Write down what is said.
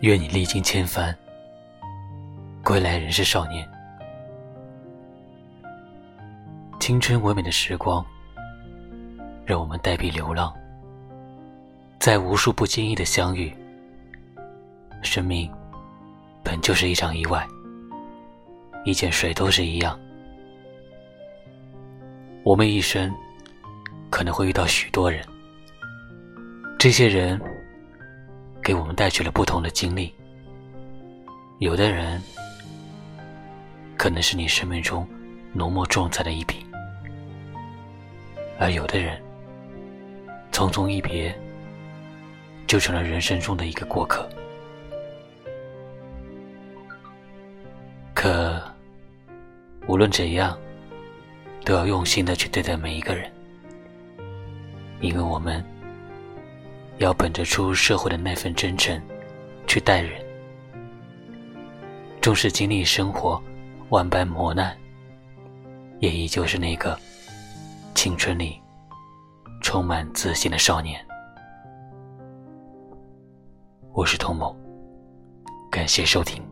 愿你历经千帆，归来仍是少年。青春唯美的时光，让我们带笔流浪，在无数不经意的相遇。生命本就是一场意外，遇见谁都是一样。我们一生可能会遇到许多人，这些人给我们带去了不同的经历。有的人可能是你生命中浓墨重彩的一笔，而有的人匆匆一别，就成了人生中的一个过客。可无论怎样。都要用心的去对待每一个人，因为我们要本着出社会的那份真诚去待人。纵使经历生活万般磨难，也依旧是那个青春里充满自信的少年。我是童某，感谢收听。